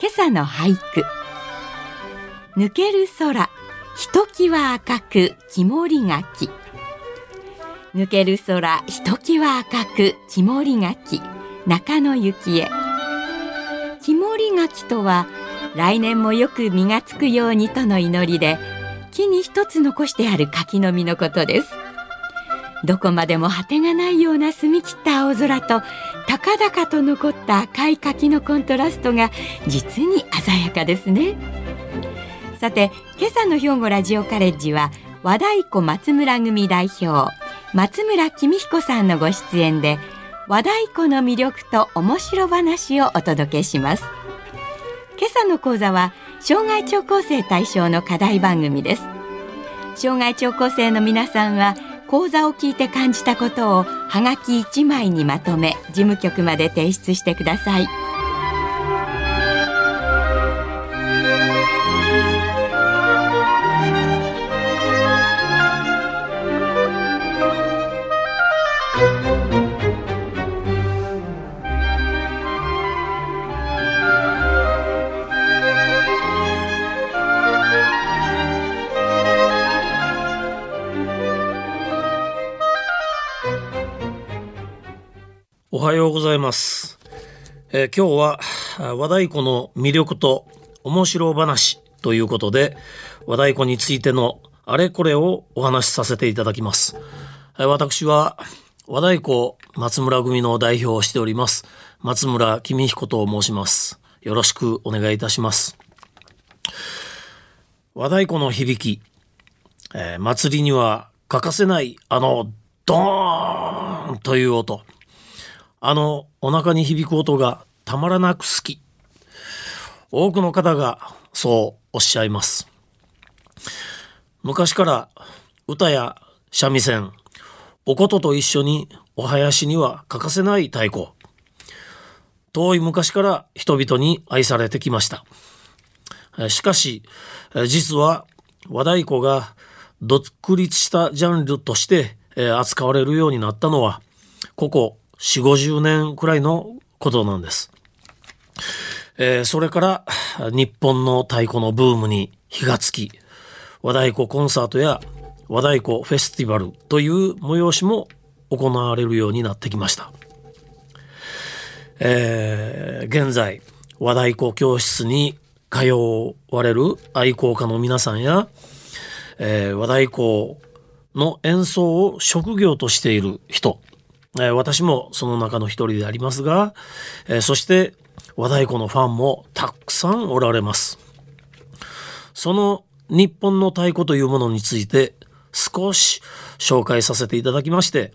今朝の俳句。抜ける空ひときわ赤く曇り柿抜ける空ひときわ赤く曇り柿中野幸恵。曇り柿とは来年もよく実がつくようにとの祈りで木に一つ残してある柿の実のことです。どこまでも果てがないような澄み切った青空と高々と残った赤い柿のコントラストが実に鮮やかですね。さて今朝の兵庫ラジオカレッジは和太鼓松村組代表松村公彦さんのご出演で和太鼓の魅力と面白話をお届けします。今朝の講座は障害聴講生対象の課題番組です。障害聴講生の皆さんは講座を聞いて感じたことをはがき1枚にまとめ事務局まで提出してください。はようございます。えー今日は和太鼓の魅力と面白話ということで和太鼓についてのあれこれをお話しさせていただきます。え私は和太鼓松村組の代表をしております松村公彦と申します。よろしくお願いいたします。和太鼓の響き、えー祭りには欠かせないあのドーンという音。あのお腹に響く音がたまらなく好き。多くの方がそうおっしゃいます。昔から歌や三味線、お琴と一緒にお囃子には欠かせない太鼓。遠い昔から人々に愛されてきました。しかし、実は和太鼓が独立したジャンルとして扱われるようになったのは、ここ4、50年くらいのことなんです。えーそれから日本の太鼓のブームに火がつき、和太鼓コンサートや和太鼓フェスティバルという催しも行われるようになってきました。えー現在和太鼓教室に通われる愛好家の皆さんや、えー和太鼓の演奏を職業としている人、え私もその中の一人でありますが、えそして和太鼓のファンもたくさんおられます。その日本の太鼓というものについて少し紹介させていただきまして、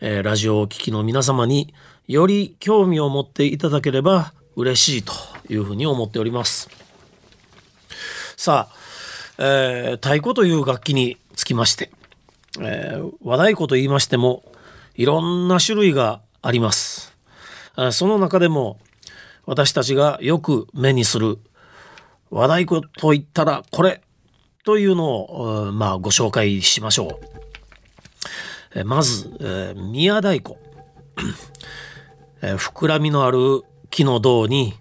えラジオをお聞きの皆様により興味を持っていただければ嬉しいというふうに思っております。さあ、えー太鼓という楽器につきまして、えー和太鼓と言いましてもいろんな種類があります。その中でも私たちがよく目にする和太鼓と言ったらこれというのを、まあ、ご紹介しましょう。まず、えー宮太鼓。えー膨らみのある木の胴に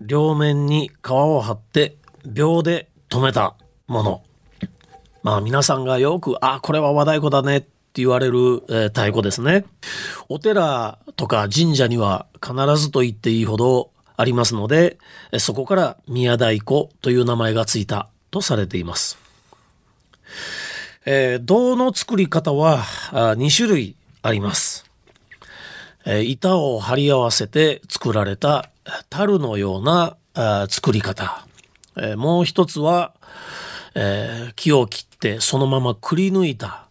両面に皮を張って秒で留めたもの。まあ皆さんがよく、あ、これは和太鼓だねって言われる、えー太鼓ですね。お寺とか神社には必ずと言っていいほどありますので、えそこから宮太鼓という名前がついたとされています。えー銅の作り方は2種類あります。えー板を貼り合わせて作られた樽のようなあ作り方。えーもう一つは、えー木を切ってそのままくり抜いた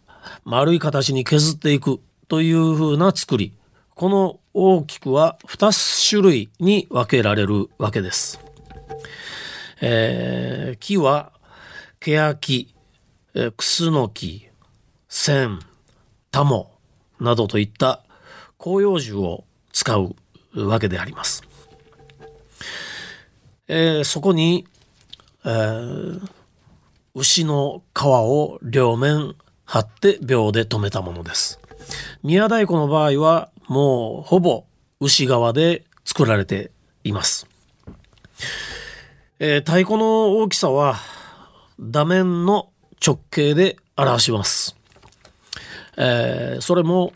丸い形に削っていくという風な作り。この大きくは2種類に分けられるわけです。えー、木は欅、えー、クスノキ、千、タモなどといった広葉樹を使うわけであります。えー、そこに、えー、牛の皮を両面貼って秒で留めたものです。宮太鼓の場合はもうほぼ牛側で作られています。えー、太鼓の大きさは打面の直径で表します。えー、それも、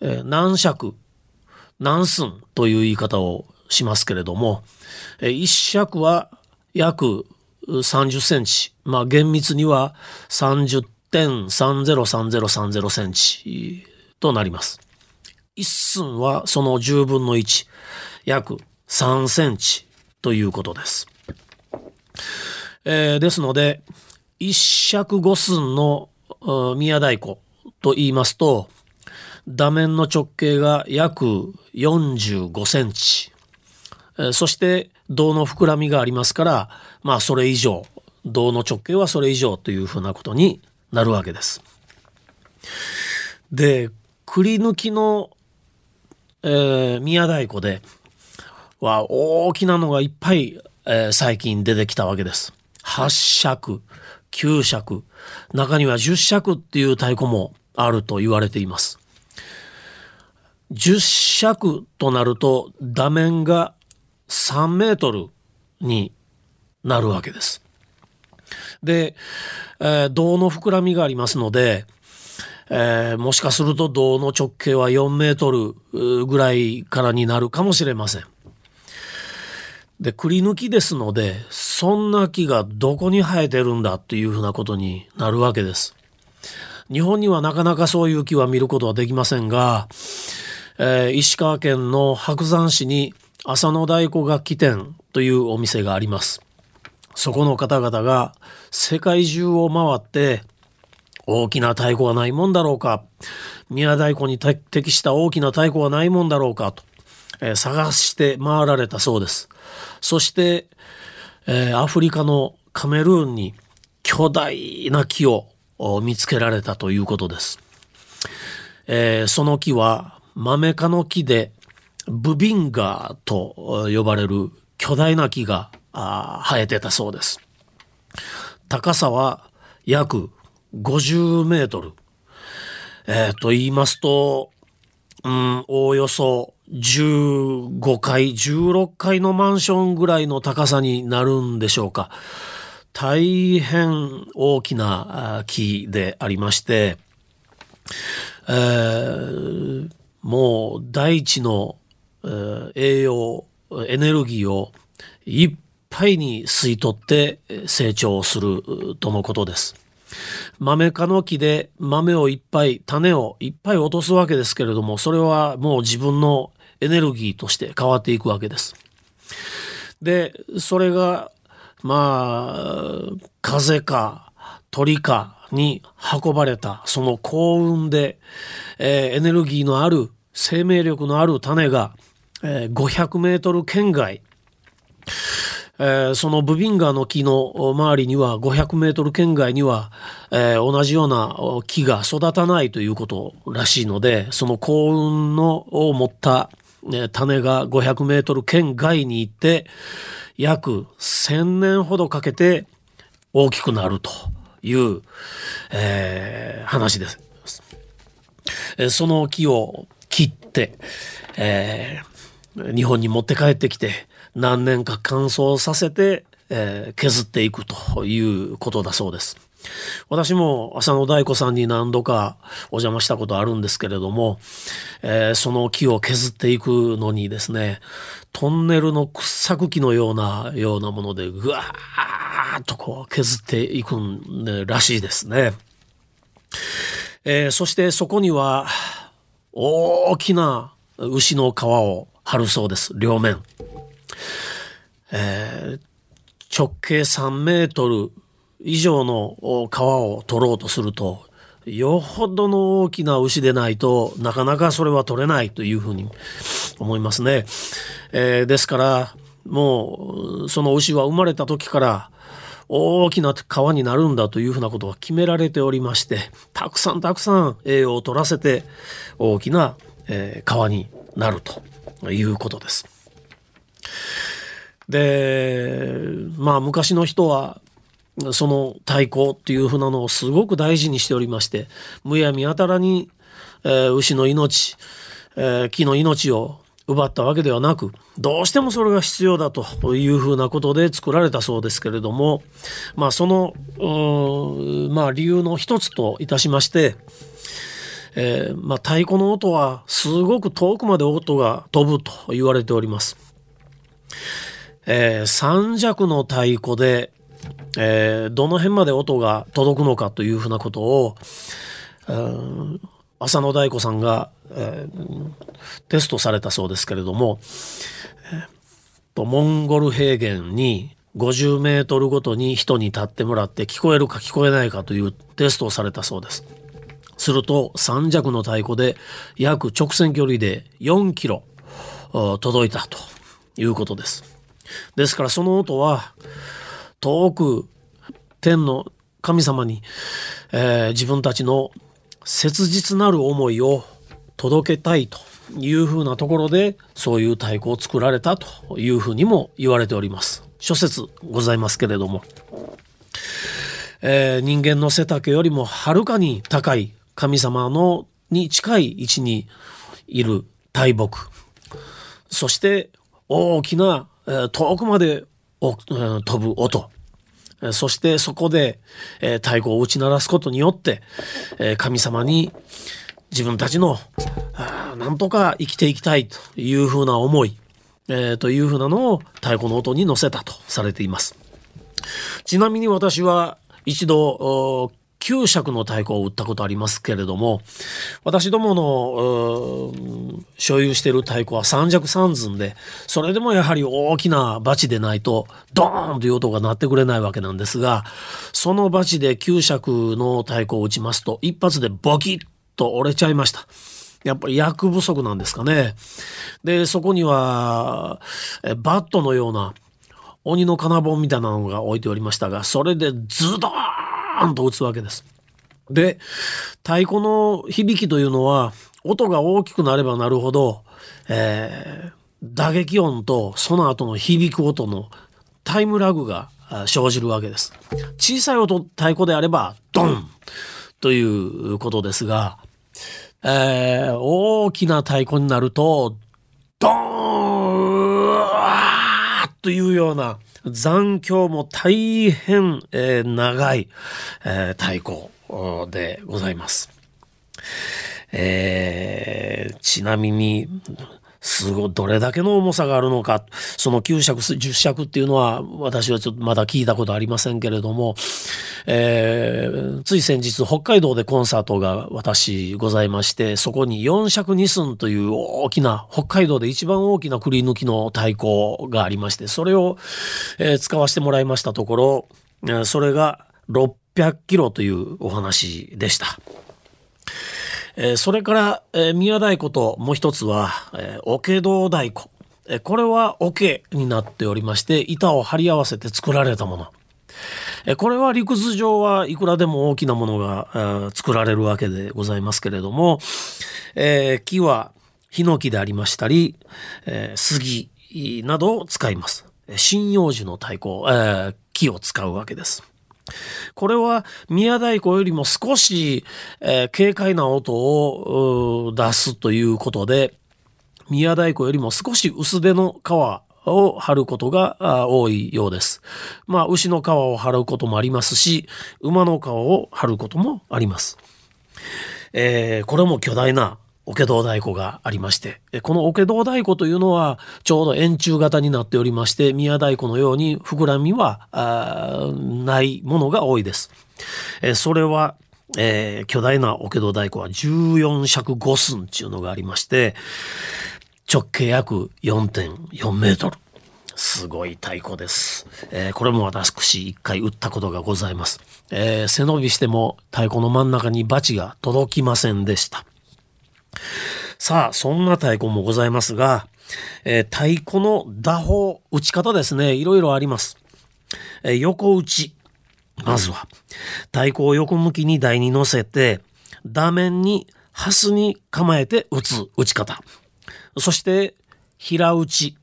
えー、何尺、何寸という言い方をしますけれども、えー、1尺は約30センチ、まあ厳密には30 30.303030センチとなります。一寸はその10分の1、約3センチということです。えー、ですので、一尺五寸の宮太鼓と言いますと、打面の直径が約45センチ、そして銅の膨らみがありますから、まあそれ以上、銅の直径はそれ以上というふうなことになるわけです。で、くり抜きの、えー、宮太鼓では大きなのがいっぱい、えー、最近出てきたわけです。8尺、9尺、中には10尺っていう太鼓もあると言われています。10尺となると打面が3メートルになるわけです。で、えー、銅の膨らみがありますので、えー、もしかすると銅の直径は4メートルぐらいからになるかもしれません。で、くり抜きですので、そんな木がどこに生えてるんだというふうなことになるわけです。日本にはなかなかそういう木は見ることはできませんが、えー、石川県の白山市に浅野太鼓楽器店というお店があります。そこの方々が世界中を回って大きな太鼓はないもんだろうか宮太鼓に適した大きな太鼓はないもんだろうかと、えー、探して回られたそうです。そして、えー、アフリカのカメルーンに巨大な木を見つけられたということです。えー、その木はマメ科の木でブビンガーと呼ばれる巨大な木があ生えてたそうです。高さは約50メートル。えー、と言いますと、うん、おおよそ15階、16階のマンションぐらいの高さになるんでしょうか。大変大きな木でありまして、えー、もう大地の、えー、栄養、エネルギーをいっぱいに吸い取って成長するとのことです。豆科の木で豆をいっぱい、種をいっぱい落とすわけですけれども、それはもう自分のエネルギーとして変わっていくわけです。で、それが、まあ、風か鳥かに運ばれた、その幸運で、えー、エネルギーのある、生命力のある種が、えー、500メートル圏外、えー、そのブビンガーの木の周りには500メートル圏外には、えー、同じような木が育たないということらしいので、その幸運のを持った種が500メートル圏外に行って、約1000年ほどかけて大きくなるという、えー、話です。その木を切って、えー、日本に持って帰ってきて何年か乾燥させて、えー、削っていくということだそうです。私も浅野大子さんに何度かお邪魔したことあるんですけれども、えー、その木を削っていくのにですね、トンネルの掘削機のような、ようなものでぐわーっとこう削っていくんらしいですね。えー、そしてそこには大きな牛の皮を張るそうです、両面。えー、直径3メートル以上の皮を取ろうとするとよほどの大きな牛でないとなかなかそれは取れないというふうに思いますね。えー、ですからもうその牛は生まれた時から大きな川になるんだというふうなことが決められておりましてたくさんたくさん栄養を取らせて大きな、え、川になるということです。でまあ昔の人はその太鼓っていうふうなのをすごく大事にしておりましてむやみやたらに、えー、牛の命、えー、木の命を奪ったわけではなくどうしてもそれが必要だというふうなことで作られたそうですけれどもまあそのまあ理由の一つといたしましてえー、まあ、太鼓の音はすごく遠くまで音が飛ぶと言われております。えー、三尺の太鼓で、えー、どの辺まで音が届くのかというふうなことを、えー、浅野大子さんが、えー、テストされたそうですけれども、えー、とモンゴル平原に50メートルごとに人に立ってもらって聞こえるか聞こえないかというテストをされたそうです。すると三尺の太鼓で約直線距離で4キロ届いたということです。ですからその音は遠く天の神様に、えー、自分たちの切実なる思いを届けたいというふうなところでそういう太鼓を作られたというふうにも言われております。諸説ございますけれども、えー、人間の背丈よりもはるかに高い神様のに近い位置にいる大木。そして大きな、遠くまで、飛ぶ音そしてそこで、太鼓を打ち鳴らすことによって、神様に自分たちのなんとか生きていきたいというふうな思い、というふうなのを太鼓の音に乗せたとされています。ちなみに私は一度9尺の太鼓を売ったことありますけれども私どもの所有している太鼓は三尺三寸でそれでもやはり大きなバチでないとドーンという音が鳴ってくれないわけなんですがそのバチで9尺の太鼓を打ちますと一発でボキッと折れちゃいました。やっぱり薬不足なんですかね。で、そこには、バットのような鬼の金棒みたいなのが置いておりましたが、それでズドーンーンと打つわけです。で太鼓の響きというのは音が大きくなればなるほど、えー、打撃音とその後の響く音のタイムラグが生じるわけです。小さい音太鼓であればドンということですが、えー、大きな太鼓になるとドーンというような残響も大変、えー、長い、えー、太鼓でございます。えー、ちなみに、すごい、どれだけの重さがあるのか、その9尺、10尺っていうのは、私はちょっとまだ聞いたことありませんけれども、えー、つい先日、北海道でコンサートが私ございまして、そこに4尺2寸という大きな、北海道で一番大きなくり抜きの太鼓がありまして、それを、えー、使わせてもらいましたところ、それが600キロというお話でした。えー、それから、えー、宮太鼓ともう一つは、えー、桶戸太鼓。えー、これは桶になっておりまして、板を張り合わせて作られたもの。えー、これは理屈上はいくらでも大きなものが、えー、作られるわけでございますけれども、えー、木はヒノキでありましたり、えー、杉などを使います。針葉樹の太鼓、えー、木を使うわけです。これは宮太鼓よりも少し、えー、軽快な音を出すということで宮太鼓よりも少し薄手の皮を張ることが多いようです。まあ牛の皮を張ることもありますし馬の皮を張ることもあります。えー、これも巨大な桶堂太鼓がありまして、この桶堂太鼓というのはちょうど円柱型になっておりまして、宮太鼓のように膨らみはないものが多いです。えそれは、えー、巨大な桶堂太鼓は14尺5寸っていうのがありまして、直径約4.4メートル。すごい太鼓です。えー、これも私一回打ったことがございます。えー、背伸びしても太鼓の真ん中にバチが届きませんでした。さあ、そんな太鼓もございますが、えー、太鼓の打法、打ち方ですね、いろいろあります。えー、横打ち。まずは、太鼓を横向きに台に乗せて、打面にハスに構えて打つ打ち方。そして、平打ち。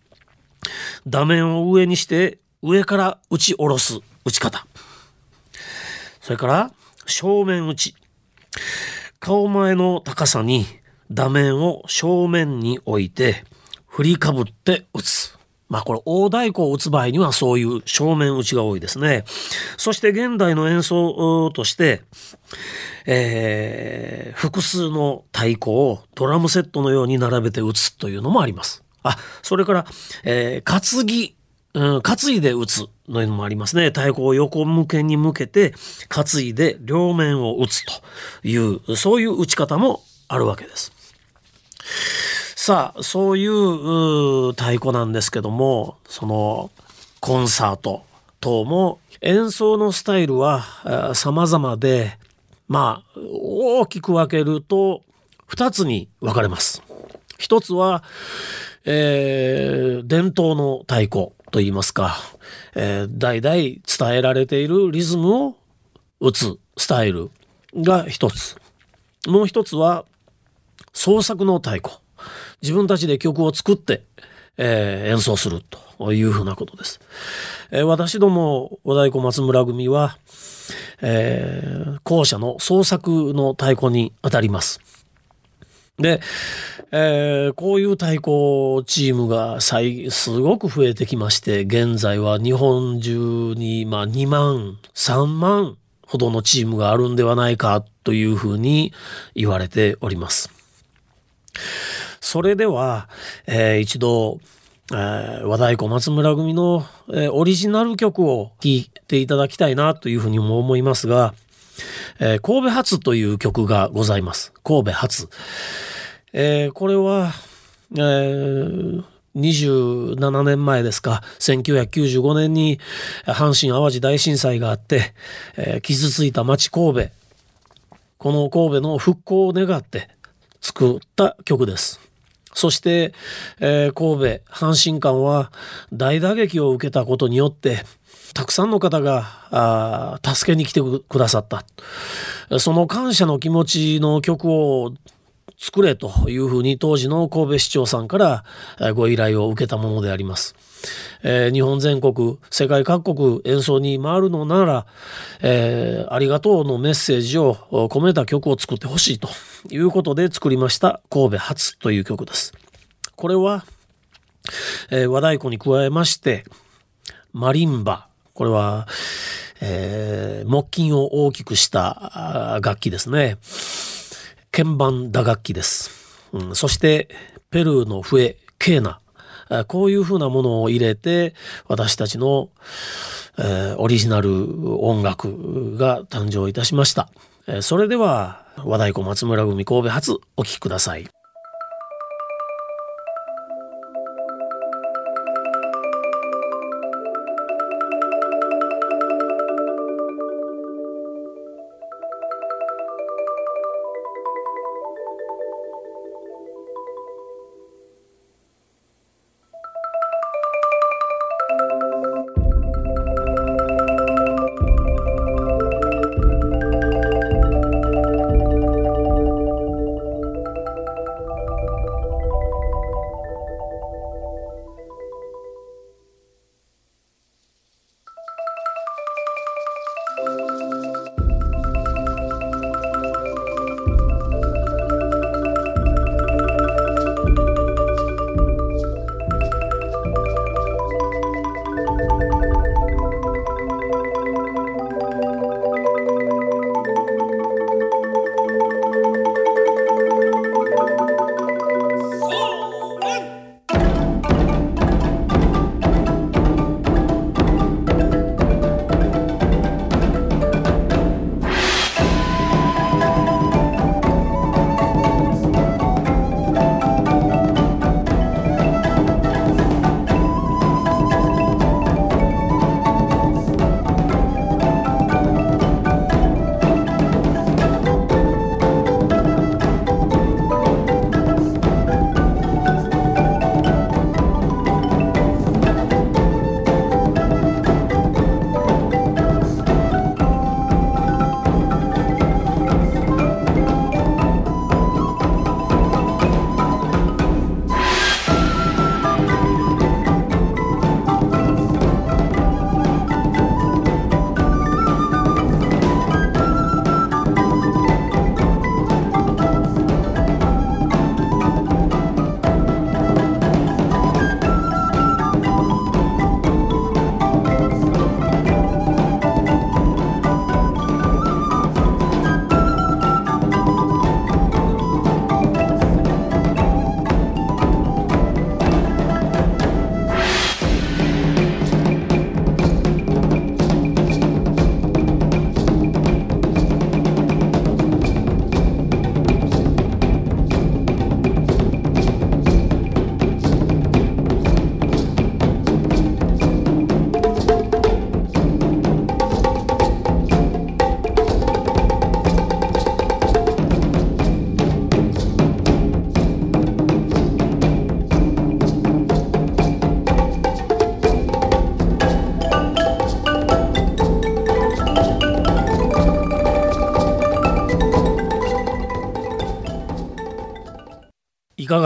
打面を上にして上から打ち下ろす打ち方。それから、正面打ち。顔前の高さに打面を正面に置いて振りかぶって打つ。まあこれ大太鼓を打つ場合にはそういう正面打ちが多いですね。そして現代の演奏として、えー、複数の太鼓をドラムセットのように並べて打つというのもあります。あ、それから、えー、担ぎ、うん、担いで打つのいうのもありますね。太鼓を横向けに向けて担いで両面を打つという、そういう打ち方もあるわけです。さあ、そういう太鼓なんですけども、そのコンサート等も演奏のスタイルは様々で、まあ、大きく分けると2つに分かれます。一つは、えー、伝統の太鼓といいますか、えー、代々伝えられているリズムを打つスタイルが一つ。もう一つは創作の太鼓。自分たちで曲を作って、えー、演奏するというふうなことです。えー、私ども和太鼓松村組は、えー、校舎の創作の太鼓にあたります。で、えー、こういう太鼓チームがすごく増えてきまして、現在は日本中に、まあ、2万、3万ほどのチームがあるんではないかというふうに言われております。それでは、えー、一度、えー、和太鼓松村組の、えー、オリジナル曲を聴いていただきたいなというふうにも思いますが、えー、神戸発という曲がございます。神戸発。えー、これは、えー、27年前ですか、1995年に阪神淡路大震災があって、えー、傷ついた町神戸、この神戸の復興を願って作った曲です。そして、えー、神戸阪神館は大打撃を受けたことによってたくさんの方が助けに来てくださったその感謝の気持ちの曲を作れというふうに当時の神戸市長さんからご依頼を受けたものであります。えー、日本全国世界各国演奏に回るのなら、えー、ありがとうのメッセージを込めた曲を作ってほしいということで作りました神戸初という曲です。これは、えー、和太鼓に加えましてマリンバこれは、えー、木琴を大きくした楽器ですね。鍵盤打楽器です。うん、そしてペルーの笛ケーナこういうふうなものを入れて私たちの、えー、オリジナル音楽が誕生いたしました。え、それでは和太鼓松村組神戸発お聴きください。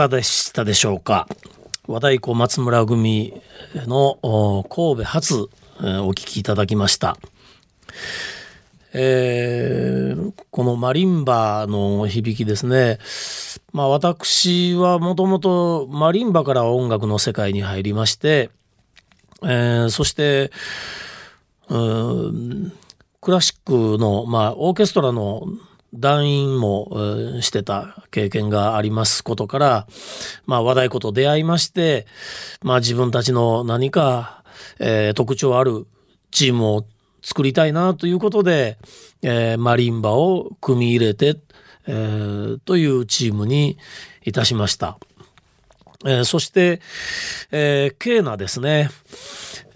がでしたでしょうか？和太鼓松村組の神戸初、お聞きいただきました。えー、このマリンバの響きですね。まあ私はもともとマリンバから音楽の世界に入りまして、えー、そして、クラシックの、まあ、オーケストラの団員も、してた経験がありますことから、まあ、和太鼓と出会いまして、まあ、自分たちの何か、えー、特徴あるチームを作りたいなということで、えー、マリンバを組み入れて、えー、というチームにいたしました。えー、そして、えー、ケーナですね、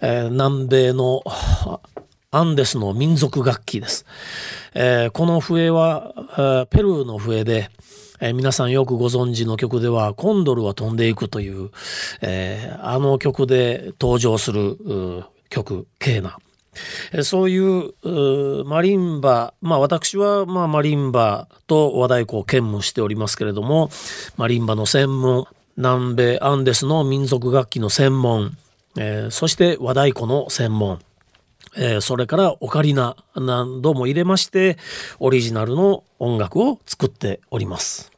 えー、南米のアンデスの民族楽器です。えー、この笛は、ペルーの笛で、えー、皆さんよくご存知の曲では、コンドルは飛んでいくという、えー、あの曲で登場する曲、ケーナ。そういうマリンバ、まあ私はまあマリンバと和太鼓を兼務しておりますけれども、マリンバの専門、南米アンデスの民族楽器の専門、えー、そして和太鼓の専門、えー、それからオカリナ何度も入れましてオリジナルの音楽を作っております。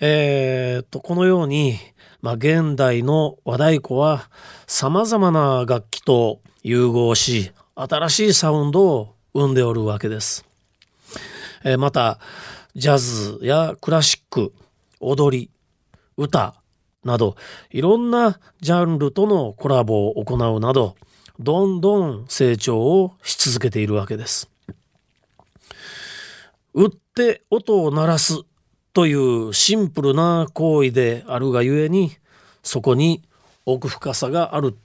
えー、とこのように、まあ、現代の和太鼓は様々な楽器と融合し新しいサウンドを生んでおるわけです。えー、またジャズやクラシック踊り歌などいろんなジャンルとのコラボを行うなどどんどん成長をし続けているわけです。打って音を鳴らすというシンプルな行為であるがゆえにそこに奥深さがある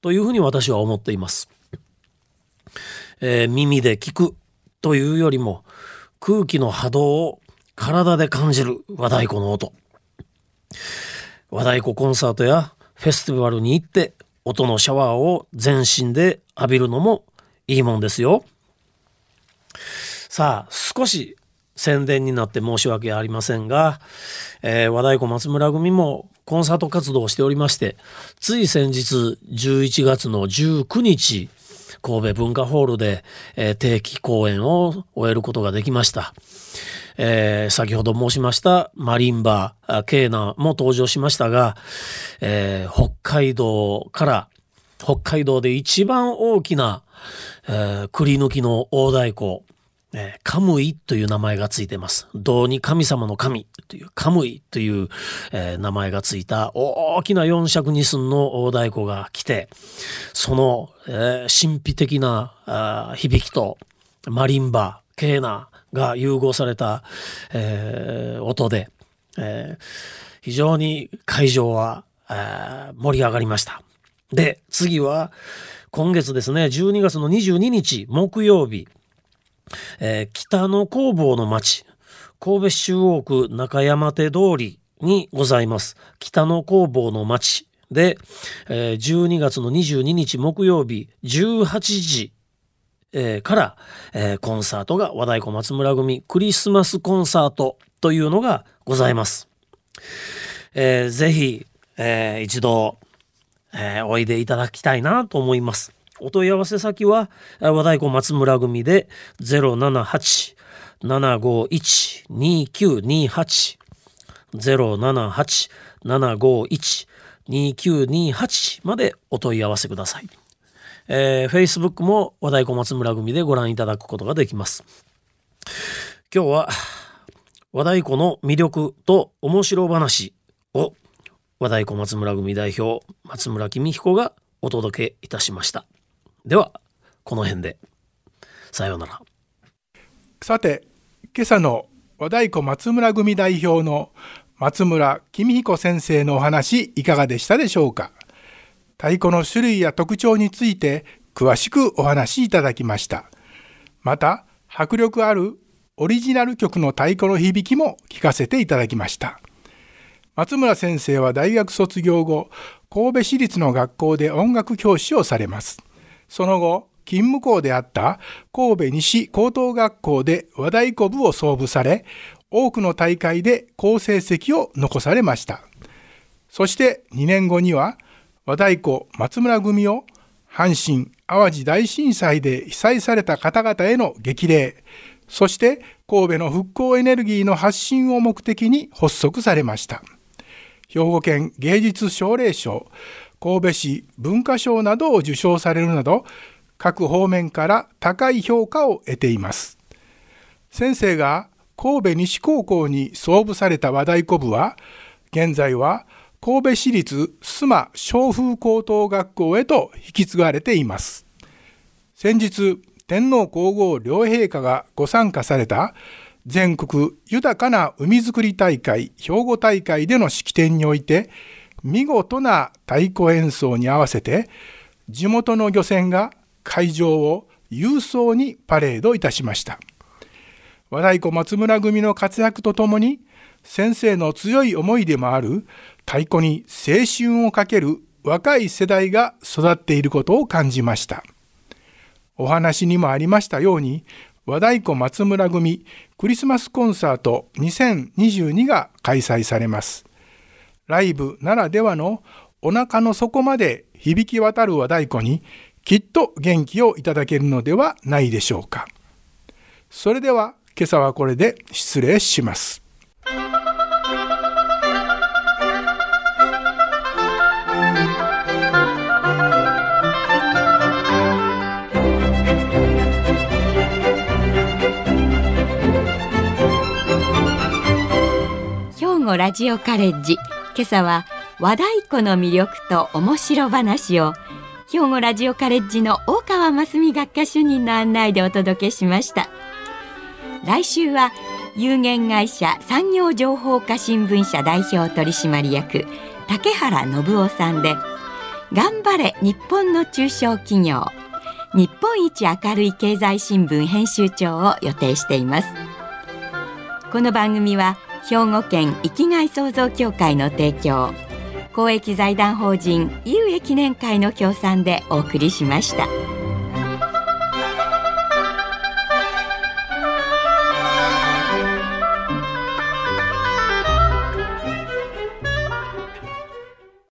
というふうに私は思っています。えー、耳で聞くというよりも空気の波動を体で感じる和太鼓の音。和太鼓コンサートやフェスティバルに行って音のシャワーを全身で浴びるのもいいもんですよ。さあ少し宣伝になって申し訳ありませんが、えー、和太鼓松村組もコンサート活動をしておりましてつい先日11月の19日神戸文化ホールで、えー、定期公演を終えることができました。えー、先ほど申しましたマリンバ、ケーナも登場しましたが、えー、北海道から北海道で一番大きな、えー、栗抜きの大太鼓、えー、カムイという名前がついてます。銅に神様の神というカムイという、えー、名前がついた大きな四尺二寸の大太鼓が来て、その、えー、神秘的な響きとマリンバ、ケーナ、が融合された、え、音で、え、非常に会場は、盛り上がりました。で、次は今月ですね、12月の22日木曜日、えー、北の工房の町、神戸市中央区中山手通りにございます。北の工房の町で、えー、12月の22日木曜日18時えー、から、えー、コンサートが和太鼓松村組クリスマスコンサートというのがございます。えー、ぜひ、えー、一度、えー、おいでいただきたいなと思います。お問い合わせ先は和太鼓松村組で078-751-2928 078-751-2928までお問い合わせください。えー、Facebook も和太鼓松村組でご覧いただくことができます。今日は和太鼓の魅力と面白話を和太鼓松村組代表松村公彦がお届けいたしました。ではこの辺でさようなら。さて今朝の和太鼓松村組代表の松村公彦先生のお話いかがでしたでしょうか？太鼓の種類や特徴について詳しくお話しいただきました。また、迫力あるオリジナル曲の太鼓の響きも聞かせていただきました。松村先生は大学卒業後、神戸市立の学校で音楽教師をされます。その後、勤務校であった神戸西高等学校で和太鼓部を創部され、多くの大会で好成績を残されました。そして2年後には和太鼓松村組を阪神・淡路大震災で被災された方々への激励。そして神戸の復興エネルギーの発信を目的に発足されました。兵庫県芸術奨励賞。神戸市文化賞などを受賞されるなど各方面から高い評価を得ています。先生が神戸西高校に創部された和太鼓部は現在は神戸市立須磨小風高等学校へと引き継がれています。先日天皇皇后両陛下がご参加された全国豊かな海づくり大会兵庫大会での式典において見事な太鼓演奏に合わせて地元の漁船が会場を勇壮にパレードいたしました。和太鼓松村組の活躍とともに先生の強い思いでもある太鼓に青春をかける若い世代が育っていることを感じました。お話にもありましたように和太鼓松村組クリスマスコンサート2022が開催されます。ライブならではのお腹の底まで響き渡る和太鼓にきっと元気をいただけるのではないでしょうか。それでは今朝はこれで失礼します。兵庫ラジオカレッジ。今朝は和太鼓の魅力と面白話を兵庫ラジオカレッジの大川真澄学科主任の案内でお届けしました。来週は有限会社産業情報化新聞社代表取締役竹原信夫さんで頑張れ日本の中小企業日本一明るい経済新聞編集長を予定しています。この番組は兵庫県生きがい創造協会の提供公益財団法人井上記念会の協賛でお送りしました。